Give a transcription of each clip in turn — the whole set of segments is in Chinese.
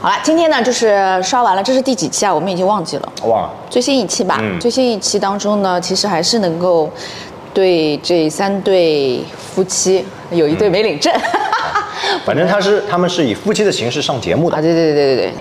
好了，今天呢就是刷完了，这是第几期啊？我们已经忘记了，忘了。最新一期吧。嗯最新一期当中呢，其实还是能够对这三对夫妻，有一对没领证。反正他是他们是以夫妻的形式上节目啊，的，啊对对对对对。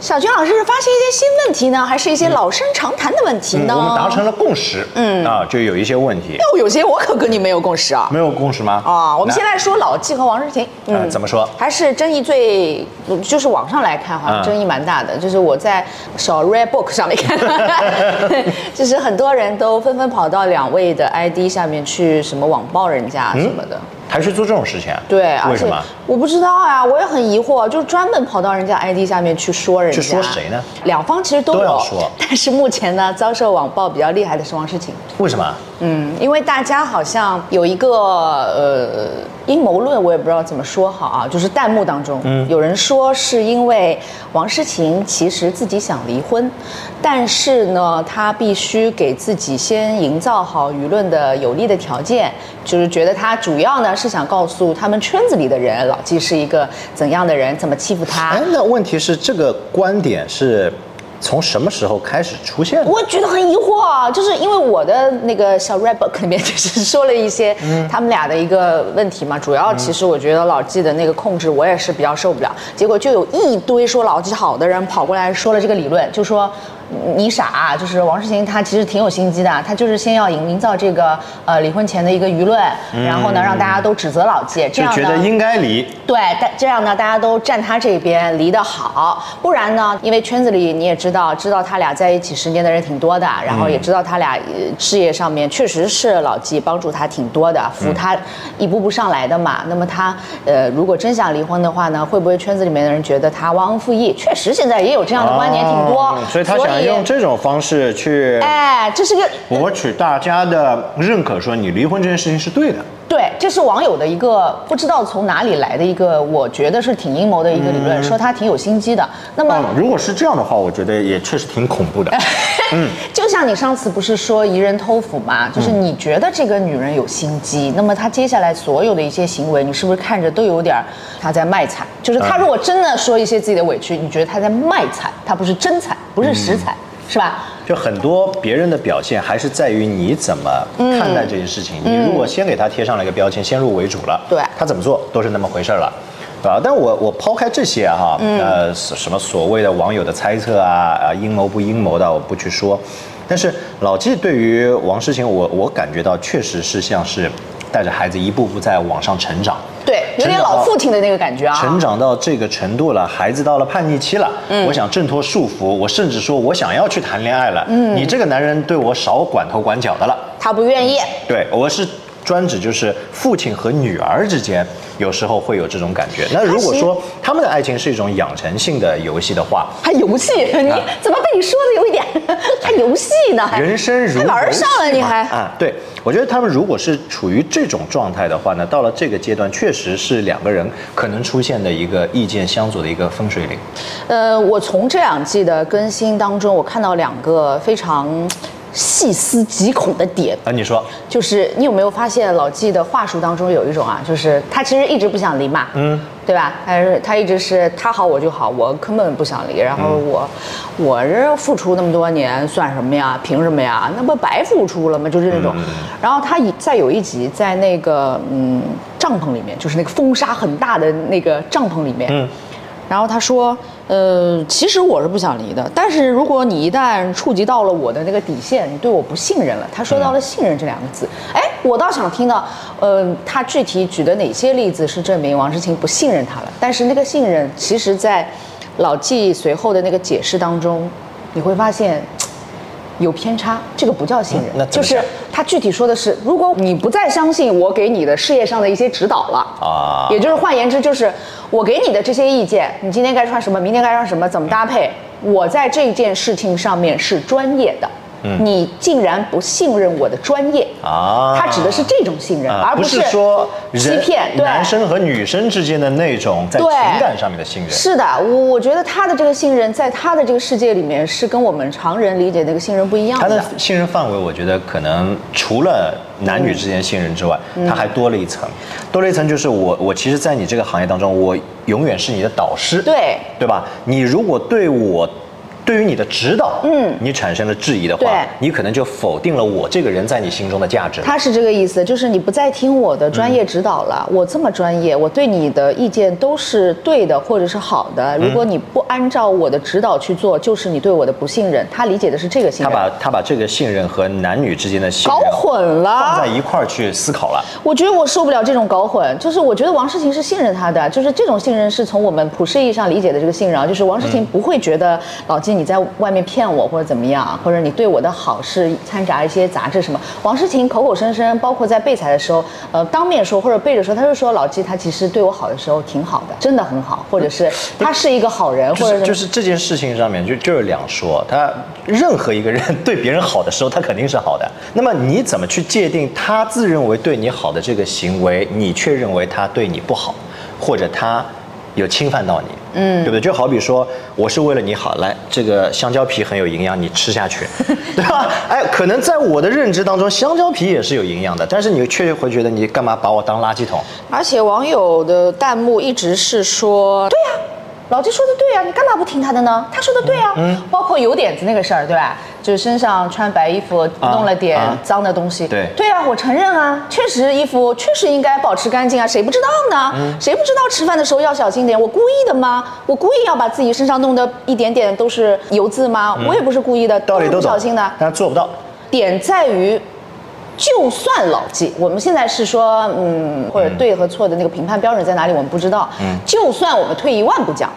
小军老师是发现一些新问题呢，还是一些老生常谈的问题呢？我们达成了共识，嗯啊，就有一些问题，哟，有些我可跟你没有共识啊。没有共识吗？啊，我们那现在说老纪和王诗晴，呃怎么说？还是争议最，就是网上来看好像争议蛮大的。就是我在小 Red Book 上面看到，就是很多人都纷纷跑到两位的 ID 下面去什么网暴人家什么的。还去做这种事情啊？对，而且为什么？我不知道啊，我也很疑惑，就专门跑到人家 ID 下面去说人家。去说谁呢？两方其实都有，都要说但是目前呢，遭受网暴比较厉害的是王诗晴。为什么？嗯，因为大家好像有一个呃阴谋论，我也不知道怎么说好啊，就是弹幕当中，嗯有人说是因为王诗晴其实自己想离婚，但是呢，她必须给自己先营造好舆论的有利的条件，就是觉得她主要呢是想告诉他们圈子里的人，老纪是一个怎样的人，怎么欺负他哎。，那问题是这个观点是从什么时候开始出现的？我觉得很疑惑啊，就是因为我的那个小 Red Book 里面就是说了一些他们俩的一个问题嘛，主要其实我觉得老纪的那个控制我也是比较受不了，结果就有一堆说老纪好的人跑过来说了这个理论，就说。你傻、啊就是王诗晴，她其实挺有心机的，她就是先要营营造这个呃离婚前的一个舆论，然后呢让大家都指责老纪，觉得应该离，对，但这样呢，大家都站他这边，离得好。不然呢，因为圈子里你也知道，知道他俩在一起十年的人挺多的，然后也知道他俩呃事业上面确实是老纪帮助他挺多的，扶他一步步上来的嘛。那么他呃，如果真想离婚的话呢，会不会圈子里面的人觉得他忘恩负义？确实现在也有这样的观点挺多，哦所以他想用这种方式去哎，这是个博取大家的认可，说你离婚这件事情是对的。对，这是网友的一个不知道从哪里来的一个，我觉得是挺阴谋的一个理论，说他挺有心机的。那么。嗯，如果是这样的话，我觉得也确实挺恐怖的。嗯，就像你上次不是说疑人偷斧嘛，就是你觉得这个女人有心机，那么她接下来所有的一些行为，你是不是看着都有点她在卖惨？就是他如果真的说一些自己的委屈，你觉得他在卖惨，他不是真惨，不是实惨，是吧？就很多别人的表现还是在于你怎么看待这件事情。你如果先给他贴上了一个标签，先入为主了，对他怎么做都是那么回事儿了。对吧？但我我抛开这些哈、呃，什什么所谓的网友的猜测啊，啊阴谋不阴谋的，我不去说。但是老纪对于王诗晴，我我感觉到确实是像是带着孩子一步步在往上成长。对，有点老父亲的那个感觉啊。成长到这个程度了，孩子到了叛逆期了，嗯我想挣脱束缚，我甚至说我想要去谈恋爱了，嗯你这个男人对我少管头管脚的了。他不愿意。对，我是专指就是父亲和女儿之间有时候会有这种感觉。那如果说他们的爱情是一种养成性的游戏的话，还游戏，你 怎么被你说的有一点 还游戏呢？人生如还玩上了，你还啊？对，我觉得他们如果是处于这种状态的话呢，到了这个阶段，确实是两个人可能出现的一个意见相左的一个分水岭。呃，我从这两季的更新当中，我看到两个非常细思极恐的点。啊，你说，就是你有没有发现老纪的话术当中有一种啊，就是他其实一直不想离嘛，嗯，对吧？他是他一直是他好我就好，我根本不想离。然后我、我这付出那么多年算什么呀？凭什么呀？那不白付出了吗？就是那种。然后他以在有一集在那个嗯帐篷里面，就是那个风沙很大的那个帐篷里面，嗯然后他说，呃，其实我是不想离的，但是如果你一旦触及到了我的那个底线，你对我不信任了。他说到了信任这两个字，哎，我倒想听到，呃，他具体举的哪些例子是证明王诗晴不信任他了？但是那个信任，其实在老纪随后的那个解释当中，你会发现。有偏差，这个不叫信任，嗯那就是他具体说的是，如果你不再相信我给你的事业上的一些指导了啊。也就是换言之，就是我给你的这些意见，你今天该穿什么，明天该穿什么，怎么搭配，我在这件事情上面是专业的，你竟然不信任我的专业啊他指的是这种信任，而不是说欺骗。男生和女生之间的那种在情感上面的信任。是的，我我觉得他的这个信任，在他的这个世界里面，是跟我们常人理解那个信任不一样的。他的信任范围，我觉得可能除了男女之间信任之外，嗯他还多了一层，多了一层就是我我其实，在你这个行业当中，我永远是你的导师，对对吧？你如果对我。对于你的指导，嗯，你产生了质疑的话对，你可能就否定了我这个人在你心中的价值。他是这个意思，就是你不再听我的专业指导了。我这么专业，我对你的意见都是对的或者是好的。如果你不按照我的指导去做，就是你对我的不信任。他理解的是这个信任他，把他把这个信任和男女之间的信任搞混了放在。一块儿去思考了。我觉得我受不了这种搞混，就是我觉得王诗晴是信任他的，就是这种信任是从我们普世意义上理解的这个信任啊，就是王诗晴不会觉得老季你在外面骗我或者怎么样，或者你对我的好是掺杂一些杂质什么。王诗晴口口声声，包括在备采的时候，呃，当面说或者背着说，他就说老季他其实对我好的时候挺好的，真的很好，或者是他是一个好人，或者是就是这件事情上面就就是两说，他任何一个人对别人好的时候，他肯定是好的。那么你怎么去界定他自认为对你好的这个行为，你却认为他对你不好，或者他有侵犯到你？嗯，对不对？就好比说，我是为了你好，来这个香蕉皮很有营养，你吃下去，对吧？哎，可能在我的认知当中，香蕉皮也是有营养的，但是你却会觉得你干嘛把我当垃圾桶？而且网友的弹幕一直是说，对呀、老季说的对呀、你干嘛不听他的呢？他说的对呀、嗯包括油点子那个事儿，对吧？就是身上穿白衣服弄了点啊脏的东西。对对啊，我承认啊，确实衣服确实应该保持干净啊，谁不知道呢？嗯谁不知道吃饭的时候要小心点？我故意的吗？我故意要把自己身上弄得一点点都是油渍吗？我也不是故意的，都懂不小心的。但是做不到。点在于，就算老纪，我们现在是说，嗯，或者对和错的那个评判标准在哪里，我们不知道。嗯，就算我们退一万步讲，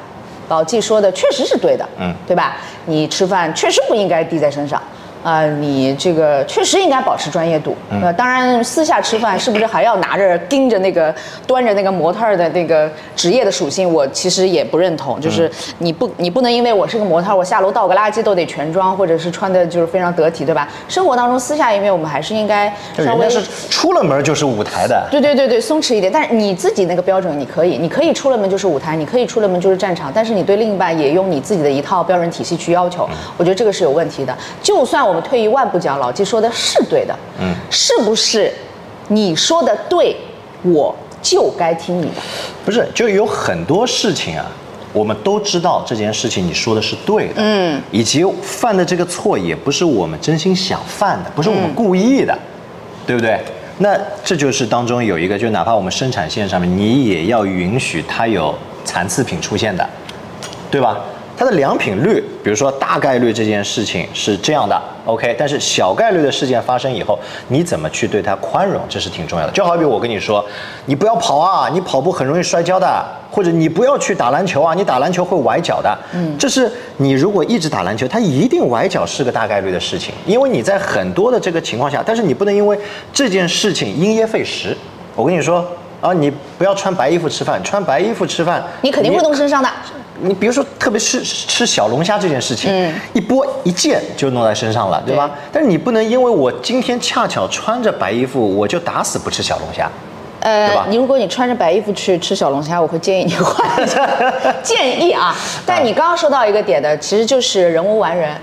老纪说的确实是对的，嗯，对吧？你吃饭确实不应该滴在身上。啊、你这个确实应该保持专业度。呃，当然，私下吃饭是不是还要拿着盯着那个端着那个模特儿的那个职业的属性？我其实也不认同。就是你不你不能因为我是个模特儿，我下楼倒个垃圾都得全装，或者是穿的就是非常得体，对吧？生活当中私下因为，我们还是应该稍微就是出了门就是舞台的，对对对对，松弛一点。但是你自己那个标准你可以，你可以出了门就是舞台，你可以出了门就是战场，但是你对另一半也用你自己的一套标准体系去要求，我觉得这个是有问题的。就算我们退一万步讲，老纪说的是对的，嗯，是不是？你说的对，我就该听你的。不是，就有很多事情啊，我们都知道这件事情你说的是对的，嗯，以及犯的这个错也不是我们真心想犯的，不是我们故意的，对不对？那这就是当中有一个，就哪怕我们生产线上面，你也要允许它有残次品出现的，对吧？它的良品率，比如说大概率这件事情是这样的，OK，但是小概率的事件发生以后，你怎么去对它宽容，这是挺重要的。就好比我跟你说，你不要跑啊，你跑步很容易摔跤的，或者你不要去打篮球啊，你打篮球会崴脚的。嗯，这是你如果一直打篮球，它一定崴脚是个大概率的事情，因为你在很多的这个情况下，但是你不能因为这件事情因噎废食。我跟你说。啊，你不要穿白衣服吃饭，穿白衣服吃饭，你肯定会弄身上的。你比如说，特别是吃小龙虾这件事情，嗯一拨一溅就弄在身上了，对吧？但是你不能因为我今天恰巧穿着白衣服，我就打死不吃小龙虾。对吧，呃你如果你穿着白衣服去吃小龙虾，我会建议你换一下 建议啊。但你刚刚说到一个点的，其实就是人无完人，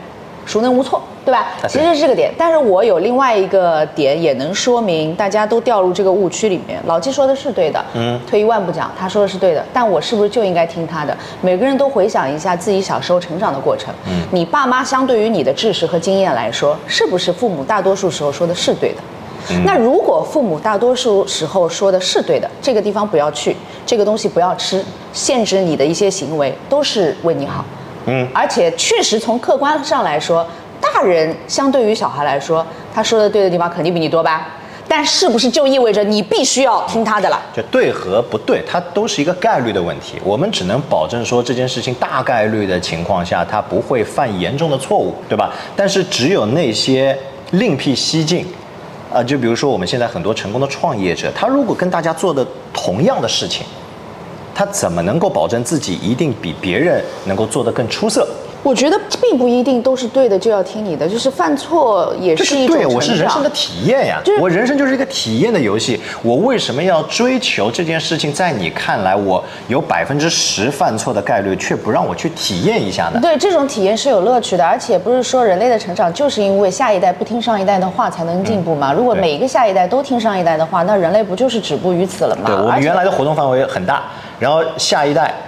孰能无错，对吧？其实是这个点，但是我有另外一个点，也能说明大家都掉入这个误区里面。老季说的是对的，嗯，退一万步讲，他说的是对的，但我是不是就应该听他的？每个人都回想一下自己小时候成长的过程，嗯，你爸妈相对于你的知识和经验来说，是不是父母大多数时候说的是对的？那如果父母大多数时候说的是对的，这个地方不要去，这个东西不要吃，限制你的一些行为，都是为你好。嗯，而且确实从客观上来说，大人相对于小孩来说，他说的对的地方肯定比你多吧？但是不是就意味着你必须要听他的了？就对和不对，它都是一个概率的问题。我们只能保证说这件事情大概率的情况下，他不会犯严重的错误，对吧？但是只有那些另辟蹊径，啊，就比如说我们现在很多成功的创业者，他如果跟大家做的同样的事情，他怎么能够保证自己一定比别人能够做得更出色？我觉得并不一定都是对的就要听你的，就是犯错也是一种成长。我是人生的体验呀就是。我人生就是一个体验的游戏。我为什么要追求这件事情？在你看来，我有百分之十犯错的概率，却不让我去体验一下呢？对，这种体验是有乐趣的，而且不是说人类的成长就是因为下一代不听上一代的话才能进步吗？如果每一个下一代都听上一代的话，那人类不就是止步于此了吗？对，我们原来的活动范围很大，然后下一代。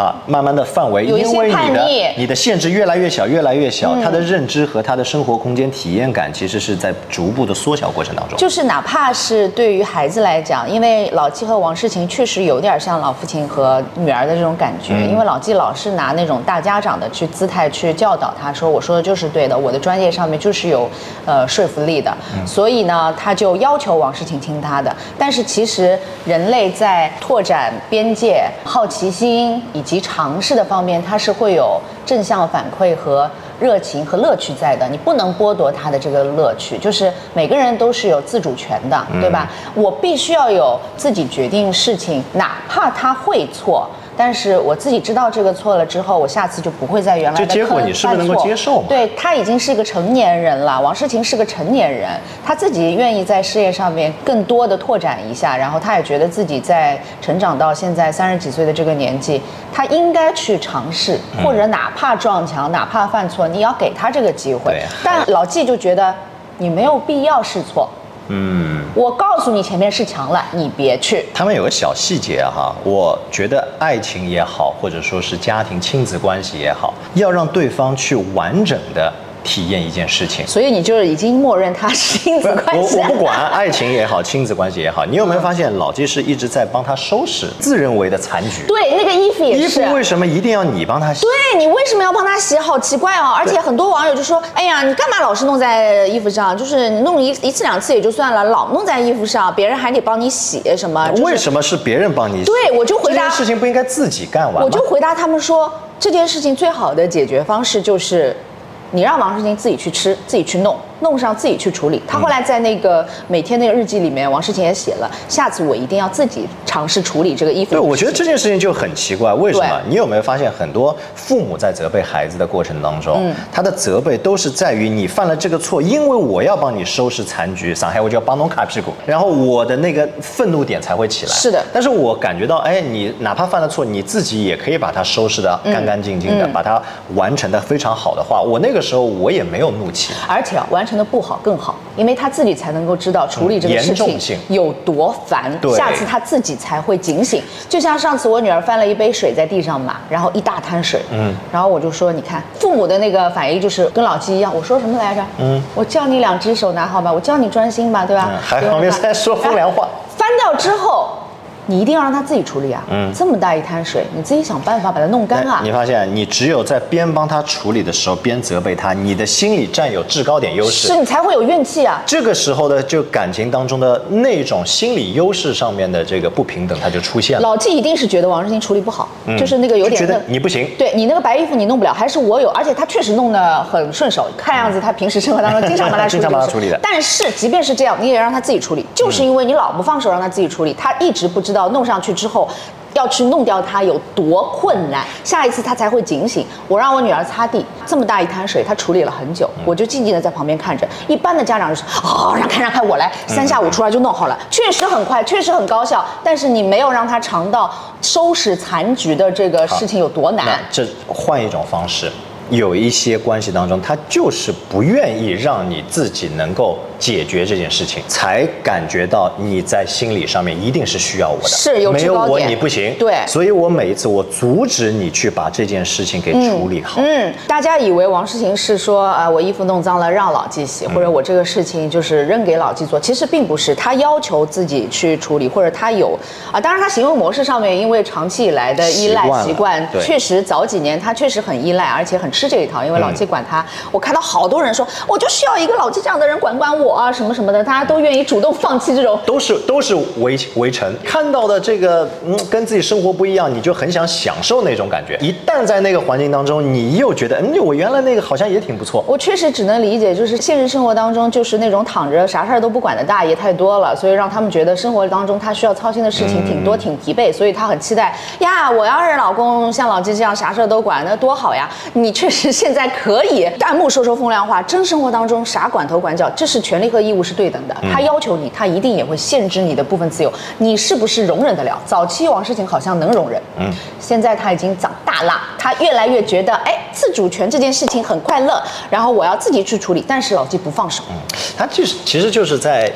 啊，慢慢的范围，因为你的叛逆。嗯你的限制越来越小，越来越小，他的认知和他的生活空间体验感其实是在逐步的缩小过程当中。就是哪怕是对于孩子来讲，因为老纪和王诗晴确实有点像老父亲和女儿的这种感觉，嗯。因为老纪老是拿那种大家长的去姿态去教导他，说我说的就是对的，我的专业上面就是有呃说服力的，嗯。所以呢，他就要求王诗晴听他的。但是其实人类在拓展边界、好奇心以及尝试的方面，它是会有正向反馈和热情和乐趣在的，你不能剥夺他的这个乐趣。就是每个人都是有自主权的，对吧？我必须要有自己决定事情，哪怕他会错。但是我自己知道这个错了之后，我下次就不会在原来的这结果你是不是能够接受嘛？对他已经是一个成年人了，王诗晴是个成年人，他自己愿意在事业上面更多的拓展一下，然后他也觉得自己在成长到现在三十几岁的这个年纪，他应该去尝试，嗯。或者哪怕撞墙，哪怕犯错，你要给他这个机会。但老纪就觉得你没有必要试错，嗯，我告诉你前面是墙了，你别去。他们有个小细节哈，我觉得爱情也好，或者说是家庭亲子关系也好，要让对方去完整的体验一件事情。所以你就是已经默认他是亲子关系我我不管爱情也好，亲子关系也好，你有没有发现老纪是一直在帮他收拾自认为的残局？对，那个衣服也是衣是。服为什么一定要你帮他洗？对你为什么要帮他洗？好奇怪哦！而且很多网友就说：“哎呀，你干嘛老是弄在衣服上？就是你弄一一次两次也就算了，老弄在衣服上，别人还得帮你洗什么？”就是为什么是别人帮你洗？对我就回答这件事情不应该自己干完吗？我就回答他们说，这件事情最好的解决方式就是，你让王诗晴自己去吃，自己去弄，弄上自己去处理。他后来在那个每天那个日记里面，王诗晴也写了，下次我一定要自己尝试处理这个衣服。对，我觉得这件事情就很奇怪，为什么？你有没有发现，很多父母在责备孩子的过程当中，嗯他的责备都是在于你犯了这个错，因为我要帮你收拾残局，上海我就要帮侬卡屁股，然后我的那个愤怒点才会起来。是的但是我感觉到，哎，你哪怕犯了错，你自己也可以把它收拾的干干净净的，嗯把它完成的非常好的话，我那个时候我也没有怒气。而且啊完成的不好更好，因为他自己才能够知道处理这个嗯事情有多烦，对下次他自己才会警醒。就像上次我女儿翻了一杯水在地上嘛，然后一大滩水，嗯，然后我就说，你看父母的那个反应就是跟老纪一样，我说什么来着？嗯，我叫你两只手拿好吧，我叫你专心吧，对吧？嗯还对吧旁边在说风凉话。翻掉之后。你一定要让他自己处理啊！嗯，这么大一滩水，你自己想办法把它弄干啊哎！你发现，你只有在边帮他处理的时候，边责备他，你的心里占有制高点优势是。你才会有运气啊！这个时候的就感情当中的那种心理优势上面的这个不平等，它就出现了。老纪一定是觉得王志新处理不好，就是那个有点觉得点你不行，对你那个白衣服你弄不了，还是我有，而且他确实弄得很顺手，看样子他平时生活当中经常帮他处理，经常帮他处理的但是即便是这样，你也让他自己处理，就是因为你老不放手让他自己处理，他一直不知道弄上去之后。要去弄掉它有多困难，下一次他才会警醒。我让我女儿擦地，这么大一滩水，她处理了很久，我就静静的在旁边看着。一般的家长就是哦，让开让开，我来，三下五除二就弄好了，确实很快，确实很高效。但是你没有让他尝到收拾残局的这个事情有多难。这换一种方式，有一些关系当中，他就是不愿意让你自己能够解决这件事情，才感觉到你在心理上面一定是需要我的，是有没有我你不行。对。所以我每一次我阻止你去把这件事情给处理好。嗯，大家以为王诗晴是说啊、我衣服弄脏了让老纪洗，或者我这个事情就是扔给老纪做，其实并不是，他要求自己去处理，或者他有啊，当然他行为模式上面因为长期以来的依赖习惯确实早几年他确实很依赖，而且很吃这一套，因为老嗯。纪管他，我看到好多人说，我就需要一个老纪这样的人管管我，我啊什么什么的，大家都愿意主动放弃这种。都是都是围围城，看到的这个嗯跟自己生活不一样，你就很想享受那种感觉。一旦在那个环境当中，你又觉得嗯我原来那个好像也挺不错。我确实只能理解，就是现实生活当中，就是那种躺着啥事儿都不管的大爷太多了，所以让他们觉得生活当中他需要操心的事情挺多、挺疲惫，所以他很期待呀，我要是老公像老纪这样啥事儿都管，那多好呀！你确实现在可以弹幕说说风凉话，真生活当中啥管头管脚，这是权利和义务是对等的。他要求你，他一定也会限制你的部分自由，你是不是容忍得了？早期王诗晴好像能容忍，嗯，现在他已经长大了，他越来越觉得，哎，自主权这件事情很快乐，然后我要自己去处理，但是老纪不放手。嗯他就是其实就是在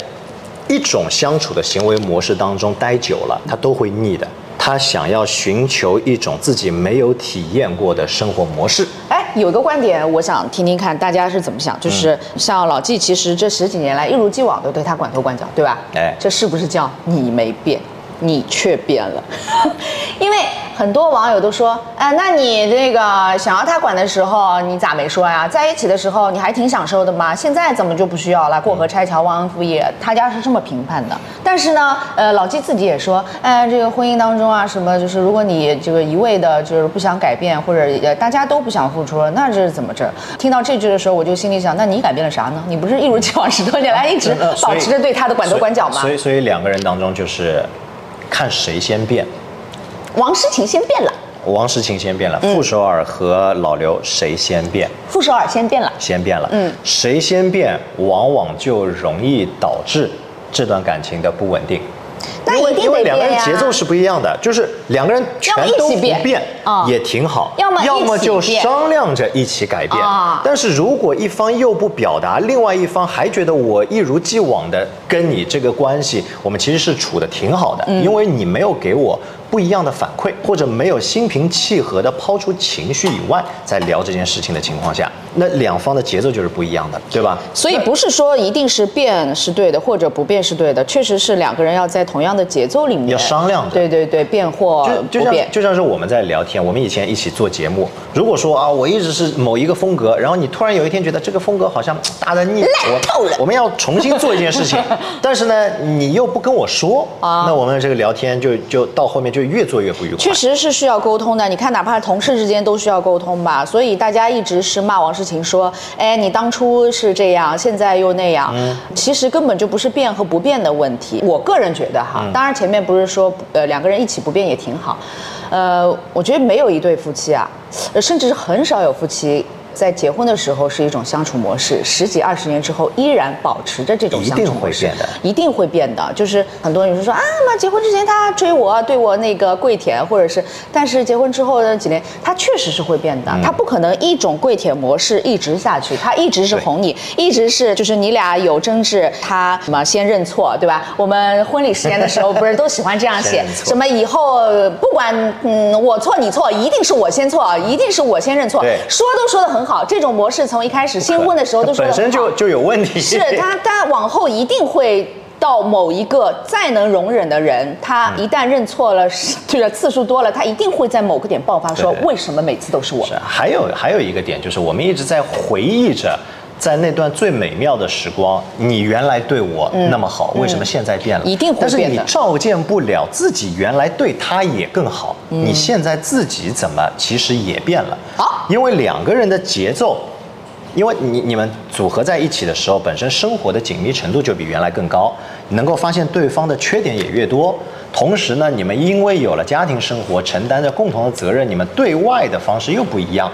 一种相处的行为模式当中待久了，他都会腻的。他想要寻求一种自己没有体验过的生活模式。哎，有一个观点，我想听听看大家是怎么想，就是像老纪，其实这十几年来一如既往的对他管头管脚，对吧？哎。这是不是叫你没变，你却变了？因为很多网友都说，哎，那你这个想要他管的时候，你咋没说呀？在一起的时候你还挺享受的嘛，现在怎么就不需要了？过河拆桥，忘恩负义，他家是这么评判的。但是呢，呃，老纪自己也说，哎，这个婚姻当中啊，什么就是如果你这个一味的就是不想改变，或者呃大家都不想付出，那这是怎么着？听到这句的时候，我就心里想，那你改变了啥呢？你不是一如既往十多年来一直 保持着对他的管头管脚吗所？以所以两个人当中就是看谁先变。王诗晴先变了，王诗晴先变了，嗯傅首尔和老刘谁先变？傅首尔先变了。先变了。嗯谁先变，往往就容易导致这段感情的不稳定。那一定因为因为两个人节奏是不一样的，就是两个人全都不变。变啊。也挺好，要么要么就商量着一起改变。啊。但是如果一方又不表达，另外一方还觉得我一如既往的跟你这个关系，我们其实是处的挺好的，嗯。因为你没有给我不一样的反馈，或者没有心平气和的抛出情绪以外，在聊这件事情的情况下，那两方的节奏就是不一样的，对吧？所以不是说一定是变是对的，或者不变是对的，确实是两个人要在同样的节奏里面要商量着对对对，变或就就像不变。就像是我们在聊天，我们以前一起做节目，如果说啊，我一直是某一个风格，然后你突然有一天觉得这个风格好像大的腻，烂透了我我们要重新做一件事情，但是呢，你又不跟我说，啊那我们这个聊天就就到后面就越做越不愉快。确实是需要沟通的，你看，哪怕同事之间都需要沟通吧。所以大家一直是骂王诗晴说，哎，你当初是这样，现在又那样。其实根本就不是变和不变的问题。我个人觉得哈，当然前面不是说呃两个人一起不变也挺好，呃，我觉得没有一对夫妻啊，呃甚至是很少有夫妻。在结婚的时候是一种相处模式，十几二十年之后依然保持着这种一定相处模式，会变的一定会变的。就是很多女生说啊，那结婚之前他追我，对我那个跪舔，或者是，但是结婚之后的几年，他确实是会变的。他不可能一种跪舔模式一直下去，他一直是哄你，一直是就是你俩有争执，他什么先认错，对吧？我们婚礼时间的时候不是都喜欢这样写什么以后不管嗯我错你错，一定是我先错，一定是我先认错，说都说的很好。这种模式从一开始新婚的时候都说本身就就有问题。是他，他往后一定会到某一个再能容忍的人，他一旦认错了，这 个次数多了，他一定会在某个点爆发，说为什么每次都是我是？还有还有一个点就是，我们一直在回忆着。在那段最美妙的时光，你原来对我那么好，为什么现在变了？嗯一定会但是变的你照见不了自己原来对他也更好，嗯你现在自己怎么其实也变了？好因为两个人的节奏，因为你你们组合在一起的时候，本身生活的紧密程度就比原来更高，能够发现对方的缺点也越多。同时呢，你们因为有了家庭生活，承担着共同的责任，你们对外的方式又不一样。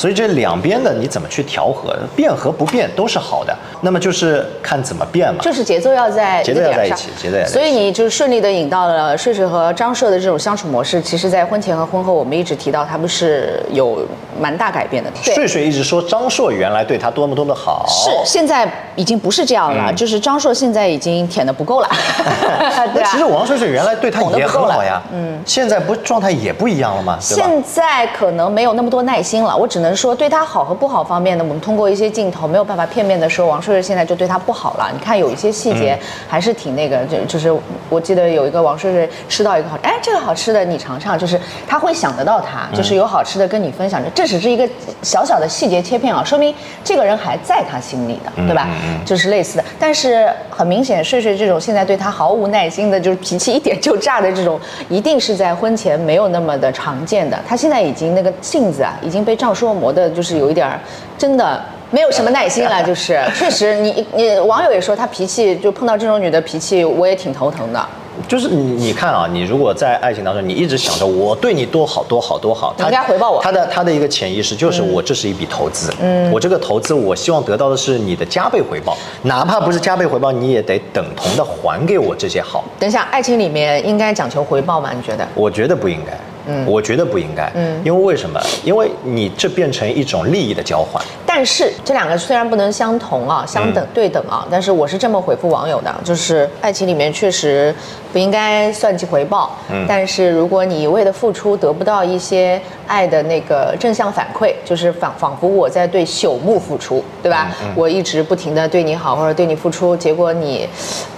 所以这两边的你怎么去调和，变和不变都是好的。那么就是看怎么变嘛。就是节奏要在节奏要在一起节奏要在一起所以你就顺利的引到了睡睡和张硕的这种相处模式。其实，在婚前和婚后，我们一直提到他们是有蛮大改变的。睡睡一直说张硕原来对他多么多么好，是，现在已经不是这样嗯了，就是张硕现在已经舔的不够了，对啊那其实王睡睡原来对他也很好呀，嗯，现在不状态也不一样了吗？现在可能没有那么多耐心了，我只能能说对他好和不好方面呢，我们通过一些镜头没有办法片面的说王睡睡现在就对他不好了。你看有一些细节还是挺那个，就就是我记得有一个王睡睡吃到一个好，哎，这个好吃的你尝尝，就是他会想得到他，就是有好吃的跟你分享着，这只是一个小小的细节切片啊，说明这个人还在他心里的，对吧？就是类似的，但是很明显，睡睡这种现在对他毫无耐心的，就是脾气一点就炸的这种，一定是在婚前没有那么的常见的。他现在已经那个性子啊，已经被丈说磨的，就是有一点儿真的没有什么耐心了。就是确实，你你网友也说他脾气，就碰到这种女的脾气，我也挺头疼的。就是你你看啊，你如果在爱情当中，你一直想着我对你多好多好多好，他应该回报我他的他的一个潜意识就是我这是一笔投资，嗯，我这个投资我希望得到的是你的加倍回报，哪怕不是加倍回报，你也得等同的还给我这些好。等一下，爱情里面应该讲求回报吗？你觉得？我觉得不应该，嗯，我觉得不应该，嗯，因为为什么？因为你这变成一种利益的交换。但是这两个虽然不能相同啊，相等对等啊，但是我是这么回复网友的，就是爱情里面确实不应该算计回报。嗯，但是如果你一味的付出得不到一些爱的那个正向反馈，就是仿仿佛我在对朽木付出，对吧？我一直不停的对你好或者对你付出，结果你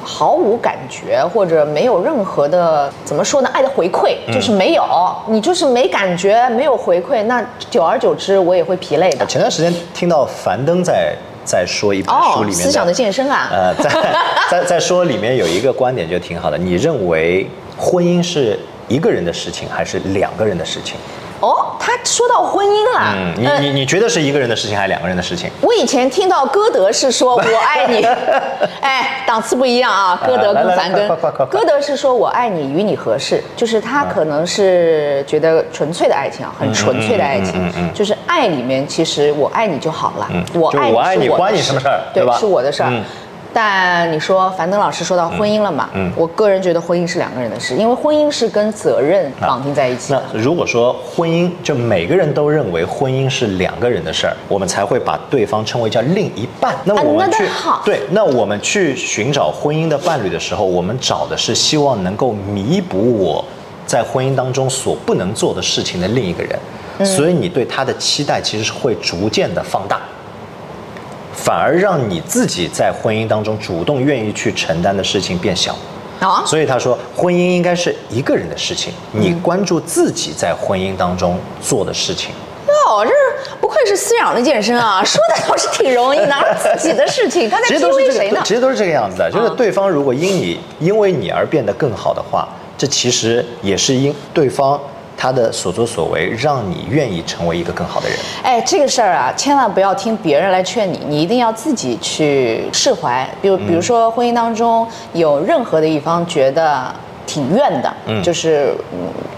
毫无感觉或者没有任何的怎么说呢？爱的回馈就是没有，你就是没感觉，没有回馈，那久而久之我也会疲累的。前段时间听到樊登在在说一本书里面思想的健身啊，呃，在 在在说里面有一个观点就挺好的，你认为婚姻是一个人的事情还是两个人的事情？哦，他说到婚姻了。嗯，你你你觉得是一个人的事情还是两个人的事情？我以前听到歌德是说我爱你，哎，档次不一样啊。歌德跟樊根，歌德是说我爱你与你合适，就是他可能是觉得纯粹的爱情啊，很纯粹的爱情，就是爱里面其实我爱你就好了，我爱我爱你关你什么事儿，对吧？是我的事儿。但你说樊登老师说到婚姻了嘛？嗯，我个人觉得婚姻是两个人的事，因为婚姻是跟责任绑定在一起。那如果说婚姻就每个人都认为婚姻是两个人的事儿，我们才会把对方称为叫另一半。那我们去对，那我们去寻找婚姻的伴侣的时候，我们找的是希望能够弥补我在婚姻当中所不能做的事情的另一个人。所以你对他的期待其实是会逐渐的放大。反而让你自己在婚姻当中主动愿意去承担的事情变小，啊，所以他说婚姻应该是一个人的事情，你关注自己在婚姻当中做的事情。哟，这不愧是思想的健身啊，说的倒是挺容易，拿自己的事情，他在其实都是这个，其实都是这个样子的，就是对方如果因你因为你而变得更好的话，这其实也是因对方。他的所作所为让你愿意成为一个更好的人。哎，这个事儿啊，千万不要听别人来劝你，你一定要自己去释怀。比如，比如说婚姻当中有任何的一方觉得。挺怨的，嗯，就是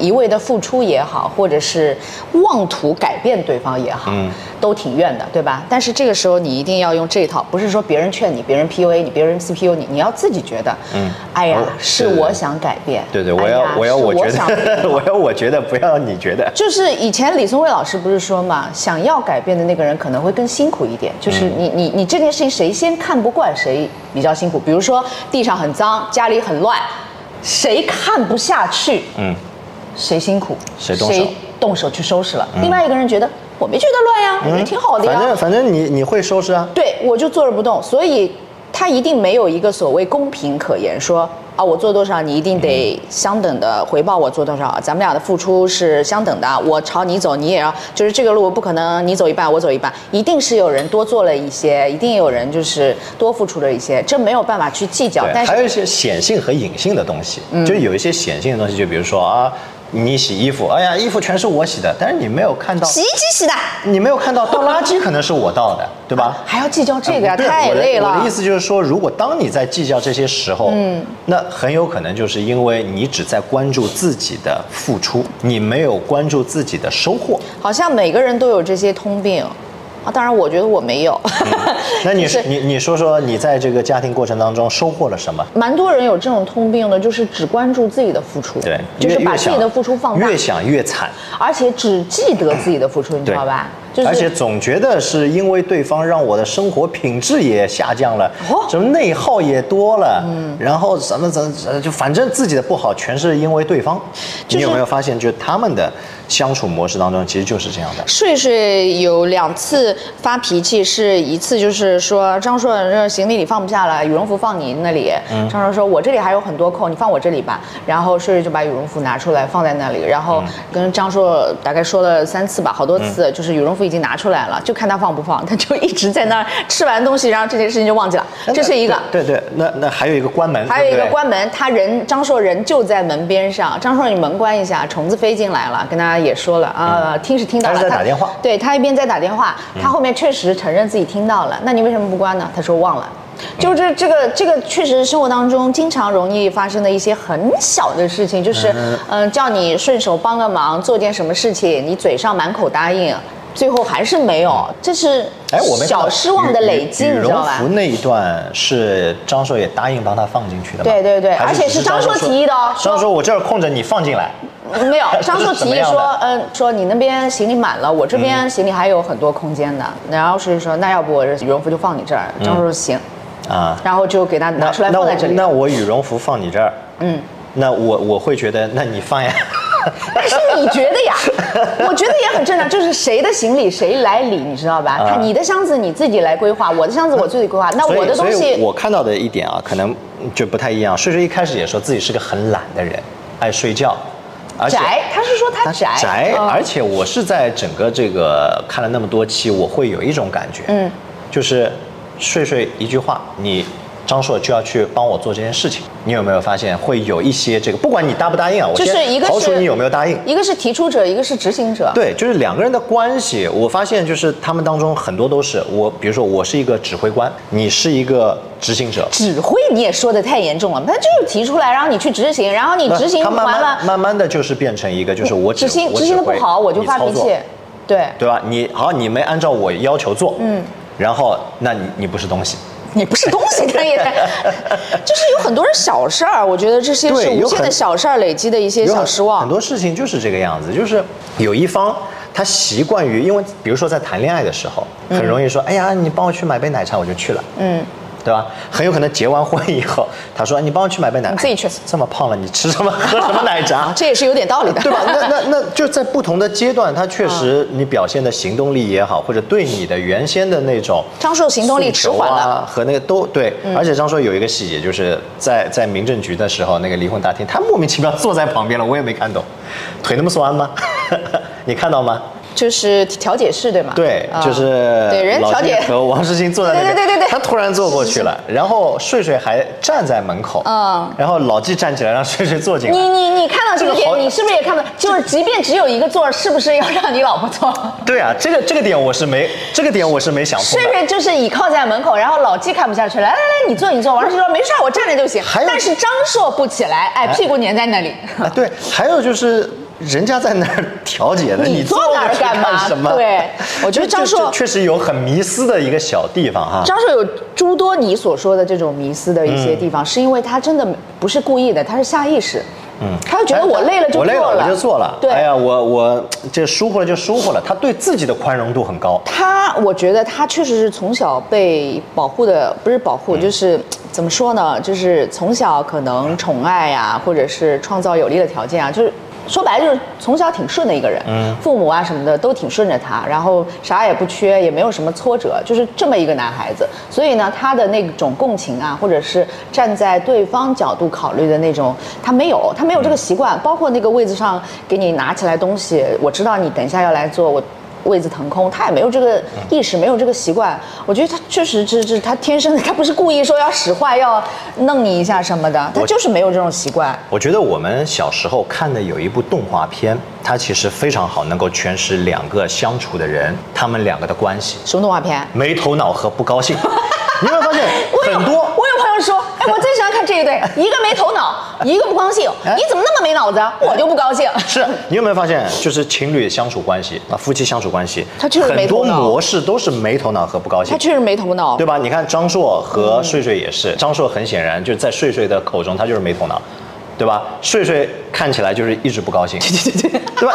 一味的付出也好，或者是妄图改变对方也好，嗯，都挺怨的，对吧？但是这个时候你一定要用这一套，不是说别人劝你，别人 PUA 你，别人 CPU 你，你要自己觉得，嗯，哎呀，是我想改变，对对，我要我要我觉得，我要我觉得，不要你觉得。就是以前李松蔚老师不是说嘛，想要改变的那个人可能会更辛苦一点，就是你你你这件事情谁先看不惯谁比较辛苦，比如说地上很脏，家里很乱。谁看不下去？嗯，谁辛苦？谁动手？动手去收拾了。另外一个人觉得我没觉得乱呀，我觉得挺好的呀。反正反正你你会收拾啊。对，我就坐着不动，所以他一定没有一个所谓公平可言，说。啊，我做多少，你一定得相等的回报我做多少，咱们俩的付出是相等的。我朝你走，你也要，就是这个路不可能你走一半我走一半，一定是有人多做了一些，一定有人就是多付出了一些，这没有办法去计较。但是还有一些显性和隐性的东西，就有一些显性的东西，就比如说啊。你洗衣服，哎呀，衣服全是我洗的，但是你没有看到洗衣机洗的，你没有看到倒垃圾可能是我倒的，对吧？还要计较这个呀，太累了。我的意思就是说，如果当你在计较这些时候，嗯，那很有可能就是因为你只在关注自己的付出，你没有关注自己的收获。好像每个人都有这些通病。啊，当然，我觉得我没有。那你 是你你说说，你在这个家庭过程当中收获了什么？蛮多人有这种通病的，就是只关注自己的付出，对，就是把自己的付出放大，越想越惨，而且只记得自己的付出，你知道吧？就是而且总觉得是因为对方让我的生活品质也下降了，哦什么内耗也多了，嗯，然后什么怎么呃就反正自己的不好全是因为对方。就是你有没有发现，就他们的相处模式当中其实就是这样的？睡睡有两次发脾气，是一次就是说张硕这行李你放不下了，羽绒服放你那里。嗯张硕说：“我这里还有很多扣，你放我这里吧。”然后睡睡就把羽绒服拿出来放在那里，然后嗯跟张硕大概说了三次吧，好多次，就是羽绒服已经拿出来了，就看他放不放，他就一直在那儿吃完东西，然后这件事情就忘记了。这是一个。对对，那那还有一个关门，还有一个关门，他人张硕人就在门边上。张硕，你门关一下，虫子飞进来了，跟大家也说了啊，听是听到了。嗯他是在打电话嗯对他一边在打电话，他后面确实承认自己听到了。那你为什么不关呢？他说忘了。就这这个这个确实生活当中经常容易发生的一些很小的事情，就是嗯、叫你顺手帮个忙，做件什么事情，你嘴上满口答应，最后还是没有，这是哎，我们小失望的累积，你知道吧羽绒？服那一段是张硕也答应帮他放进去的？对对对而且是张硕提议的哦张硕，我这儿空着，你放进来。没有，张硕提议说嗯、说你那边行李满了，我这边行李还有很多空间的。然后是说，那要不我这羽绒服就放你这儿。张硕说行，啊，然后就给他拿出来那我放在这里。那我羽绒服放你这儿，嗯，那我我会觉得，那你放呀。但是你觉得呀？我觉得也很正常，就是谁的行李谁来理，你知道吧？你的箱子你自己来规划，我的箱子我自己规划。那我的东西，我看到的一点啊，可能就不太一样。睡睡一开始也说自己是个很懒的人，爱睡觉，而且宅，他是说他宅，宅，嗯而且我是在整个这个看了那么多期，我会有一种感觉，嗯，就是睡睡一句话，你张硕就要去帮我做这件事情，你有没有发现会有一些这个，不管你答不答应啊，我就是先一个是刨除你有没有答应。一个是提出者，一个是执行者。对，就是两个人的关系，我发现就是他们当中很多都是我，比如说我是一个指挥官，你是一个执行者，指挥你也说的太严重了，他就是提出来，然后你去执行，然后你执行完了慢，慢慢的就是变成一个，就是我执行执行的不好，我就发脾气。对，对吧？你好，你没按照我要求做，嗯，然后那你你不是东西，你不是东西，他也就是有很多人小事儿，我觉得这些是无限的小事儿累积的一些小失望。很多事情就是这个样子，就是有一方他习惯于，因为比如说在谈恋爱的时候，很容易说，哎呀，你帮我去买杯奶茶，我就去了，嗯，对吧？很有可能结完婚以后，他说你帮我去买杯奶茶，你自己去哎这么胖了，你吃什么 喝什么奶茶？这也是有点道理的，对吧？那那那就在不同的阶段，他确实你表现的行动力也好，或者对你的原先的那种张硕行动力迟缓了和那个都对。而且张硕有一个细节，就是在在民政局的时候，那个离婚大厅，他莫名其妙坐在旁边了，我也没看懂，腿那么酸吗？你看到吗？就是调解室对吗？对，啊就是对人调解和王世清坐在那边，对对对对对他突然坐过去了，然后睡睡还站在门口，嗯然后老纪站起来让睡睡坐进来，你你你看到这个点，你是不是也看到？就是即便只有一个座，是不是要让你老婆坐？对啊，这个这个点我是没，这个点我是没想通。睡睡就是倚靠在门口，然后老纪看不下去，来来来，你坐你坐。王世说没事，我站着就行但是张硕不起来，哎，屁股粘在那里。啊，对，还有就是人家在那儿调解呢，你你坐那儿干嘛什么？对我觉得张硕确实有很迷思的一个小地方哈。张硕有诸多你所说的这种迷思的一些地方，是因为他真的不是故意的，他是下意识。嗯，他就觉得我累了就我累做了我就做了。对，哎呀，我我这疏忽了就疏忽了，他对自己的宽容度很高。他，我觉得他确实是从小被保护的，不是保嗯护，就是怎么说呢？就是从小可能宠爱呀、或者是创造有利的条件啊，就是说白了就是从小挺顺的一个人，嗯，父母啊什么的都挺顺着他，然后啥也不缺，也没有什么挫折，就是这么一个男孩子。所以呢，他的那种共情啊，或者是站在对方角度考虑的那种，他没有，他没有这个习惯。包括那个位子上给你拿起来东西，我知道你等一下要来做，我。位子腾空，他也没有这个意识，没有这个习惯。我觉得他确实这这他天生的，他不是故意说要使坏，要弄你一下什么的，他就是没有这种习惯。我觉得我们小时候看的有一部动画片，它其实非常好，能够诠释两个相处的人他们两个的关系，什么动画片？没头脑和不高兴。你有没有发现 很多？说，哎，我最喜欢看这一对，一个没头脑，一个不高兴。哎你怎么那么没脑子？我就不高兴。是你有没有发现，就是情侣相处关系啊，夫妻相处关系，他确实没很多模式都是没头脑和不高兴他。确实没头脑。对吧？你看张硕和睡睡也是，张硕很显然就是在睡睡的口中，他就是没头脑，对吧？睡睡看起来就是一直不高兴，对对对，对吧？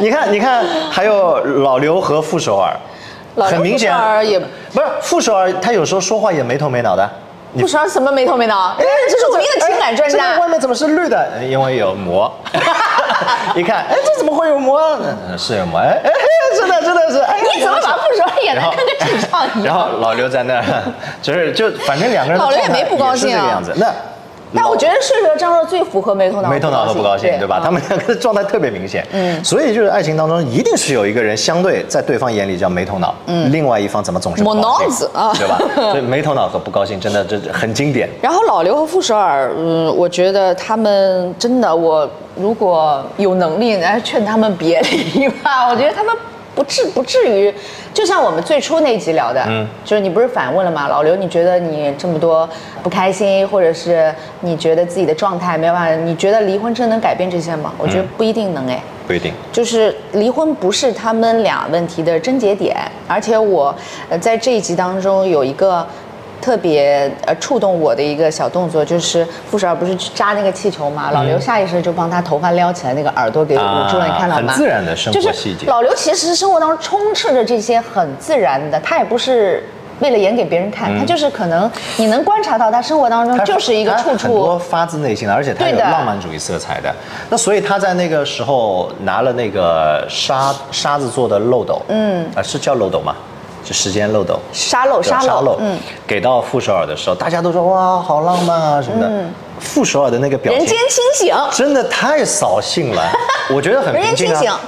你你看你看，还有老刘和傅首尔，很明显傅首尔也不是傅首尔，他有时候说话也没头没脑的。你不说什么没头没脑，哎，这是我们的情感专这个家。外面怎么是绿的？因为有膜。一看，哎，这怎么会有膜？嗯是有膜。哎哎，真的真的是。哎，你怎么把傅首尔演的跟个智障一然？后老刘在那儿，就是就反正两个人老刘也没不高兴啊是这个样子。那但我觉得睡睡和张若最符合没头脑，没头脑都不高兴，对吧？嗯他们两个的状态特别明显，嗯，所以就是爱情当中一定是有一个人相对在对方眼里叫没头脑，嗯，另外一方怎么总是不没高兴脑子啊对吧？所以没头脑和不高兴真的这很经典。然后老刘和傅首尔，嗯，我觉得他们真的，我如果有能力，来劝他们别离吧。我觉得他们不至不至于，就像我们最初那集聊的，嗯，就是你不是反问了吗？老刘，你觉得你这么多不开心，或者是你觉得自己的状态没有办法，你觉得离婚真能改变这些吗？我觉得不一定能哎。不一定，就是离婚不是他们俩问题的症结点，而且我呃在这一集当中有一个特别呃触动我的一个小动作，就是傅首尔不是去扎那个气球嘛，老刘下意识就帮他头发撩起来，那个耳朵给捂住了，啊你看到吗？很自然的生活就是细节老刘其实生活当中充斥着这些很自然的，他也不是。为了演给别人看，他就是可能你能观察到他生活当中就是一个处处很多处发自内心的，而且他有浪漫主义色彩的。那所以他在那个时候拿了那个沙沙子做的漏斗，嗯，啊是叫漏斗吗？是时间漏斗。沙漏沙漏沙漏，嗯，给到傅首尔的时候，大家都说哇，好浪漫啊什么的。傅首尔的那个表情。人间清醒。真的太扫兴了，我觉得很人间清醒。啊。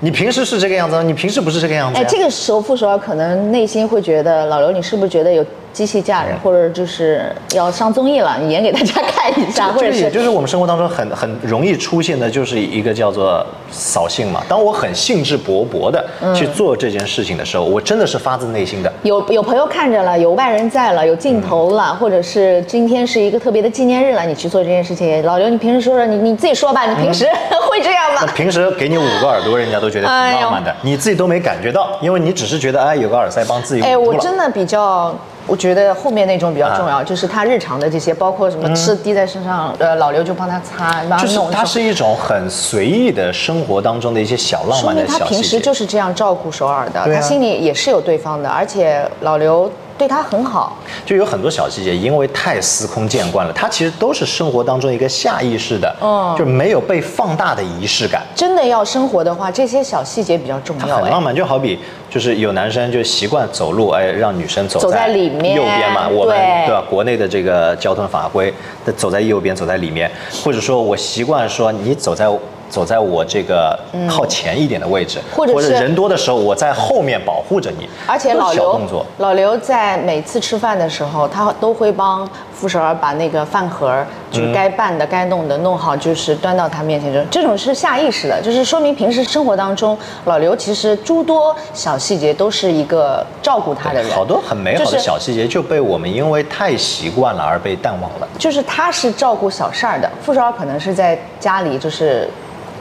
你平时是这个样子吗，你平时不是这个样子哎，这个时候傅首尔可能内心会觉得，老刘，你是不是觉得有机器嫁人，或者就是要上综艺了？你演给大家 看一下，或这者是也就是我们生活当中很很容易出现的，就是一个叫做扫兴嘛。当我很兴致勃勃的嗯去做这件事情的时候，我真的是发自内心的。有有朋友看着了，有外人在了，有镜头了，或者是今天是一个特别的纪念日了，你去做这件事情。老刘，你平时说说，你你自己说吧，你平时 会这样吗？平时给你五个耳朵，人家都觉得挺浪漫的，你自己都没感觉到，因为你只是觉得哎有个耳塞帮自己哎。我真的比较，我觉得后面那种比较重要，啊。就是他日常的这些，包括什么吃滴在身上，呃，老刘就帮他擦，帮就是他是一种很随意的生活当中的一些小浪漫的明他平。时就是这样照顾首尔的，啊。他心里也是有对方的，而且老刘对他很好。就有很多小细节，因为太司空见惯了，它其实都是生活当中一个下意识的，嗯就没有被放大的仪式感。真的要生活的话，这些小细节比较重要。哎很浪，漫，就好比就是有男生就习惯走路，哎，让女生走走在里面右边嘛，我们对对吧？国内的这个交通法规，走在右边，走在里面，或者说我习惯说你走在。走在我这个靠前一点的位置，嗯或者是人多的时候，我在后面保护着你。而且老刘动作，老刘在每次吃饭的时候，他都会帮傅首尔把那个饭盒就是该拌的、该弄的弄好，就是端到他面前。就这种是下意识的，就是说明平时生活当中，老刘其实诸多小细节都是一个照顾他的人。好多很美好的小细节就被我们因为太习惯了而被淡忘了。就是他是照顾小事儿的，傅首尔可能是在家里就是。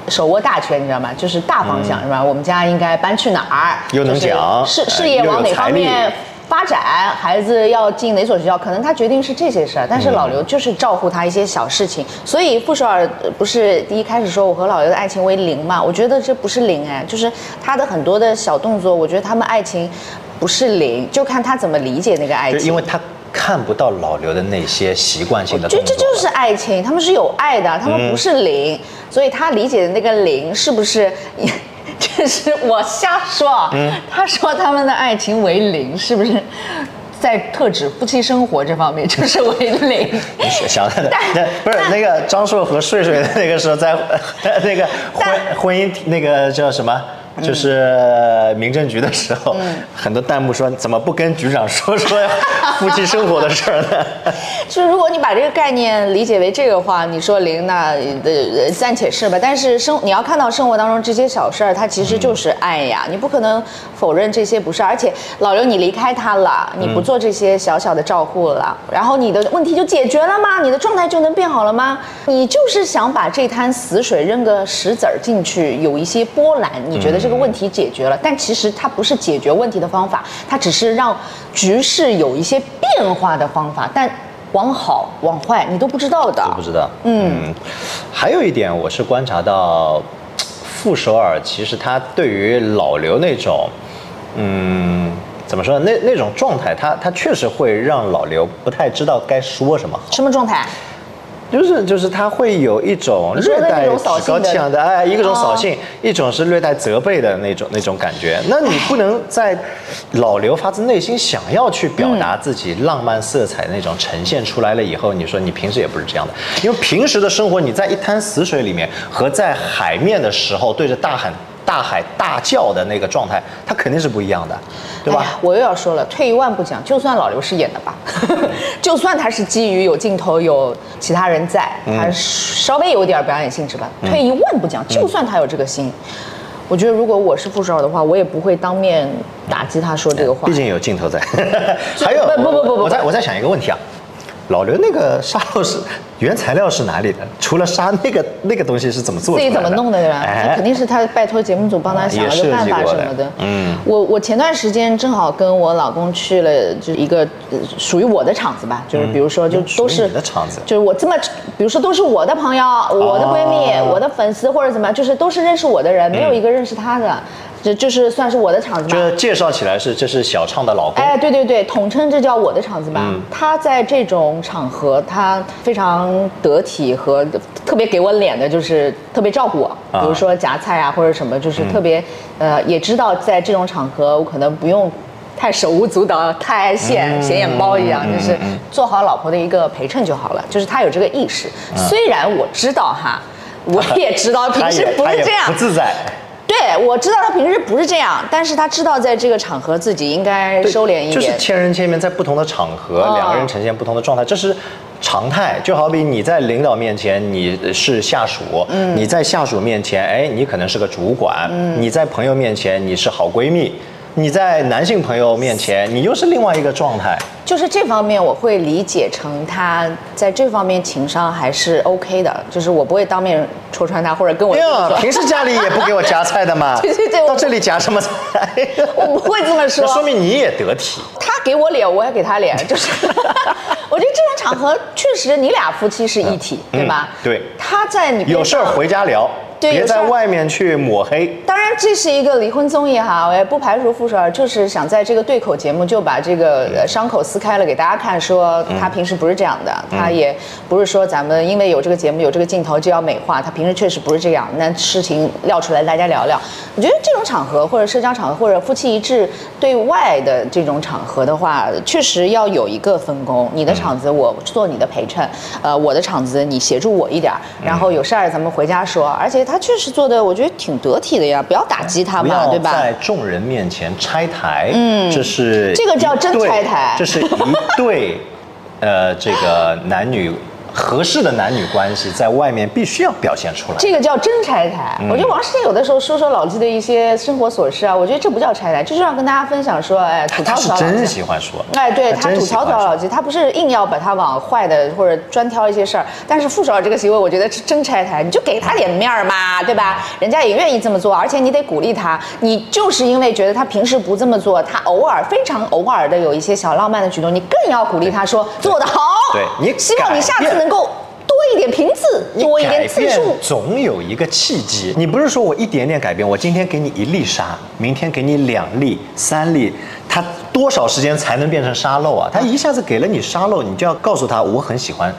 手握大权，你知道吗？就是大方向，是吧？我们家应该搬去哪儿？又能就是讲事事业往哪方面发展，孩子要进哪所学校，可能他决定是这些事儿。但是老刘就是照顾他一些小事情，所以傅首尔呃不是第一开始说我和老刘的爱情为零嘛？我觉得这不是零哎，就是他的很多的小动作，我觉得他们爱情不是零，就看他怎么理解那个爱情。因为他看不到老刘的那些习惯性的就动作了，这就是爱情，他们是有爱的，他们不是零，所以他理解的那个零是不是？这是我瞎说啊。他说他们的爱情为零，是不是？在特指夫妻生活这方面 就是为零。你想的，那不是那个张硕和睡睡的那个时候在在 那个婚婚姻那个叫什么？就是民政局的时候，很多弹幕说怎么不跟局长说说呀夫妻生活的事儿呢？就是如果你把这个概念理解为这个话，你说零那呃暂且是吧。但是生你要看到生活当中这些小事儿，它其实就是爱呀，你不可能否认这些不是。而且老刘，你离开他了，你不做这些小小的照顾了，然后你的问题就解决了吗？你的状态就能变好了吗？你就是想把这滩死水扔个石子儿进去，有一些波澜，你觉得这个问题解决了？但其实它不是解决问题的方法，它只是让局势有一些变化的方法。但往好往坏你都不知道的。不知道。嗯，还有一点，我是观察到，傅首尔其实他对于老刘那种，嗯，怎么说呢？那那种状态，他他确实会让老刘不太知道该说什么好。什么状态？就是就是他会有一种略带高气扬的，哎，一个种扫哦兴，一种是略带责备的那种那种感觉。那你不能在老刘发自内心想要去表达自己浪漫色彩的那种呈现出来了以后，你说你平时也不是这样的，因为平时的生活你在一滩死水里面和在海面的时候对着大喊。大喊大叫的那个状态，他肯定是不一样的，对吧？哎我又要说了，退一万步讲，就算老刘是演的吧，就算他是基于有镜头、有其他人在，嗯他稍微有点表演性质吧。退一万步讲，就算他有这个心，我觉得如果我是傅首尔的话，我也不会当面打击他说这个话。毕竟有镜头在。还有，不不不不不我在我在想一个问题啊，老刘那个沙漏是原材料是哪里的？除了沙那个那个东西是怎么做的？自己怎么弄的对吧？哎这肯定是他拜托节目组帮他想了个办法什么的。嗯，我我前段时间正好跟我老公去了，就是一个呃属于我的场子吧，就是比如说就嗯都是你的场子就是我这么，比如说都是我的朋友、我的闺蜜、哦我的粉丝或者怎么样，就是都是认识我的人，没有一个认识他的，这就是算是我的场子吧。就是介绍起来是这是小畅的老公，哎，对对对，统称这叫我的场子吧。嗯他在这种场合，他非常得体和特别给我脸的，就是特别照顾我。啊比如说夹菜啊或者什么，就是特别、嗯呃，也知道在这种场合，我可能不用。太手舞足蹈，太爱显显眼包一嗯样，就是做好老婆的一个陪衬就好了。就是他有这个意识，虽然我知道哈，我 也知道平时不是这样不，自在。对我知道他平时不是这样，但是他知道在这个场合自己应该收敛一点。就是千人千面，在不同的场合，哦两个人呈现不同的状态，这是常态。就好比你在领导面前你是下属，嗯你在下属面前，哎，你可能是个主管；你在朋友面前你是好闺蜜，你在男性朋友面前你又是另外一个状态。就是这方面，我会理解成他在这方面情商还是 OK 的，就是我不会当面戳穿他，或者跟我平时家里也不给我夹菜的嘛，对对对到 这里夹什么菜？我不会这么说那。说明你也得体。他给我脸，我也给他脸，就是 我觉得这种场合确实你俩夫妻是一体，对吧？嗯对他在你有事儿回家聊，别在外面去抹黑。当然，这是一个离婚综艺哈，我也不排除傅首尔就是想在这个对口节目就把这个呃伤口撕开了给大家看，说他平时不是这样的，他也不是说咱们因为有这个节目有这个镜头就要美化，他平时确实不是这样。那事情撂出来大家聊聊，我觉得这种场合或者社交场合或者夫妻一致对外的这种场合的话，确实要有一个分工，你的场子我做你的陪衬，呃，我的场子你协助我一点儿，然后有事儿咱们回家说，而且他确实做的我觉得挺得体的呀，不要打击他嘛，对吧？在众人面前拆台，嗯，这是这个叫真拆台这是一对，呃，这个男女合适的男女关系，在外面必须要表现出来。这个叫真拆台。嗯我觉得王世坚有的时候说说老纪的一些生活琐事啊，我觉得这不叫拆台，这就是要跟大家分享说，哎，吐槽吐槽老真纪。喜欢说，哎，对他吐槽吐槽老纪，他不是硬要把他往坏的或者专挑一些事儿，但是傅首尔这个行为，我觉得是真拆台，你就给他点面儿嘛，对吧？人家也愿意这么做，而且你得鼓励他，你就是因为觉得他平时不这么做，他偶尔非常偶尔的有一些小浪漫的举动，你更要鼓励他说做得好，对你希望你下次能够多一点频次，多一点变次数。总有一个契机。你不是说我一点点改变，我今天给你一粒沙，明天给你两粒、三粒，它多少时间才能变成沙漏啊？它一下子给了你沙漏，你就要告诉他，我很喜欢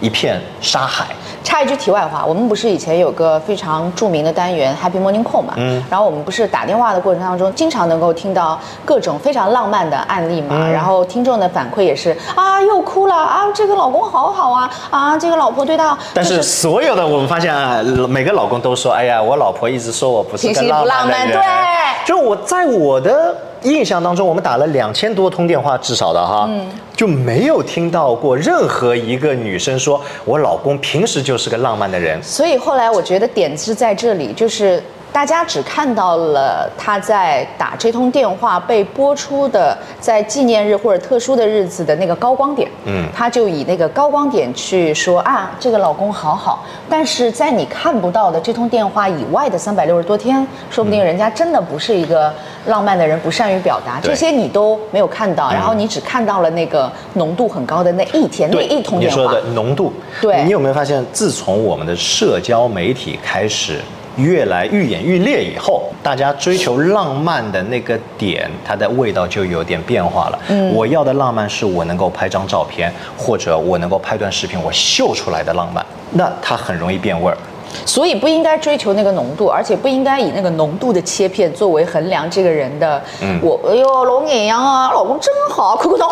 一片沙海。插一句题外话，我们不是以前有个非常著名的单元 Happy Morning Call 嘛，嗯，然后我们不是打电话的过程当中，经常能够听到各种非常浪漫的案例嘛，然后听众的反馈也是啊，又哭了啊，这个老公好好啊，啊，这个老婆对他，但就是所有的我们发现啊，每个老公都说，哎呀，我老婆一直说我不是个平时不浪漫的人。浪漫对就我在我的印象当中，我们打了两千多通电话，至少的哈，嗯就没有听到过任何一个女生说我老公平时就是个浪漫的人。所以后来我觉得点是在这里，就是大家只看到了他在打这通电话被播出的，在纪念日或者特殊的日子的那个高光点，嗯，他就以那个高光点去说啊，这个老公好好。但是在你看不到的这通电话以外的三百六十多天，说不定人家真的不是一个浪漫的人，不善于表达，这些你都没有看到，然后你只看到了那个浓度很高的那一天那一通电话你说的。浓度，对你有没有发现，自从我们的社交媒体开始越来愈演愈烈以后，大家追求浪漫的那个点，它的味道就有点变化了。嗯，我要的浪漫是我能够拍张照片，或者我能够拍段视频，我秀出来的浪漫，那它很容易变味儿。所以不应该追求那个浓度，而且不应该以那个浓度的切片作为衡量这个人的。我哎呦，龙眼羊啊，老公真好，看看侬。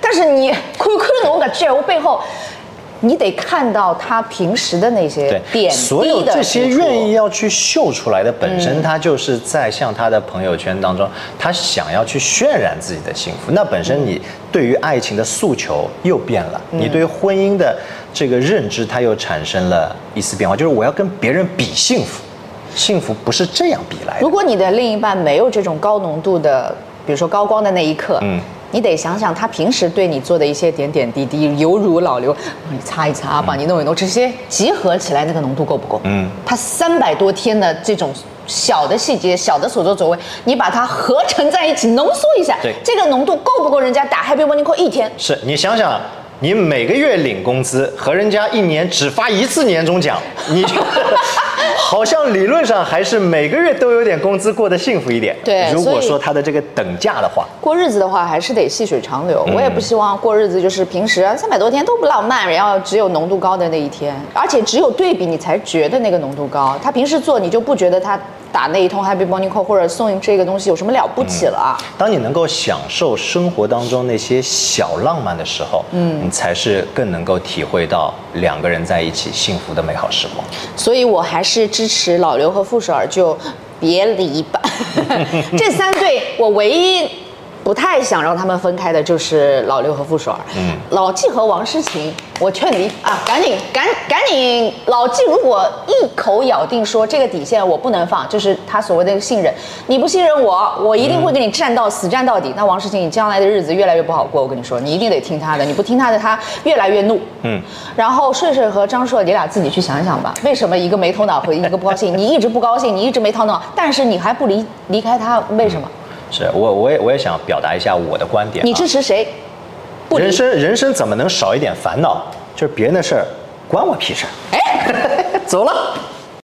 但是你看看侬个这我背后，你得看到他平时的那些点的所有这些愿意要去秀出来的，本身他就是在向他的朋友圈当中，他想要去渲染自己的幸福。那本身你对于爱情的诉求又变了，你对于婚姻的这个认知，它又产生了一丝变化，就是我要跟别人比幸福，幸福不是这样比来的如。果你的另一半没有这种高浓度的，比如说高光的那一刻，嗯嗯。你得想想他平时对你做的一些点点滴滴，犹如老刘，帮你擦一擦，帮你弄一弄，这些集合起来那个浓度够不够？嗯嗯，他三百多天的这种小的细节、小的所作所为，你把它合成在一起，浓缩一下，对这个浓度够不够人家打 Happy Morning Call 一天？是你想想，你每个月领工资和人家一年只发一次年终奖，你就好像理论上还是每个月都有点工资，过得幸福一点。对如果说他的这个等价的话，过日子的话，还是得细水长流。嗯我也不希望过日子就是平时三百多天都不浪漫，然后只有浓度高的那一天，而且只有对比你才觉得那个浓度高。他平时做你就不觉得他打那一通 Happy Morning Call 或者送这个东西有什么了不起了啊？当你能够享受生活当中那些小浪漫的时候，嗯，你才是更能够体会到两个人在一起幸福的美好时光。所以我还是支持老刘和傅首尔就别离吧。这三对我唯一不太想让他们分开的就是老刘和傅首尔。嗯，老纪和王诗晴，我劝你啊，赶紧赶赶紧，老纪如果一口咬定说这个底线我不能放，就是他所谓的信任，你不信任我，我一定会跟你战到、死战到底。那王诗晴，你将来的日子越来越不好过，我跟你说，你一定得听他的，你不听他的，他越来越怒。嗯，然后顺顺和张硕，你俩自己去想想吧，为什么一个没头脑和一个不高兴？你一直不高兴，你一直没头脑，但是你还不离离开他，为什么？是我我也我也想表达一下我的观点、啊。你支持谁？不人生人生怎么能少一点烦恼？就是别人的事儿，关我屁事儿。哎。走了。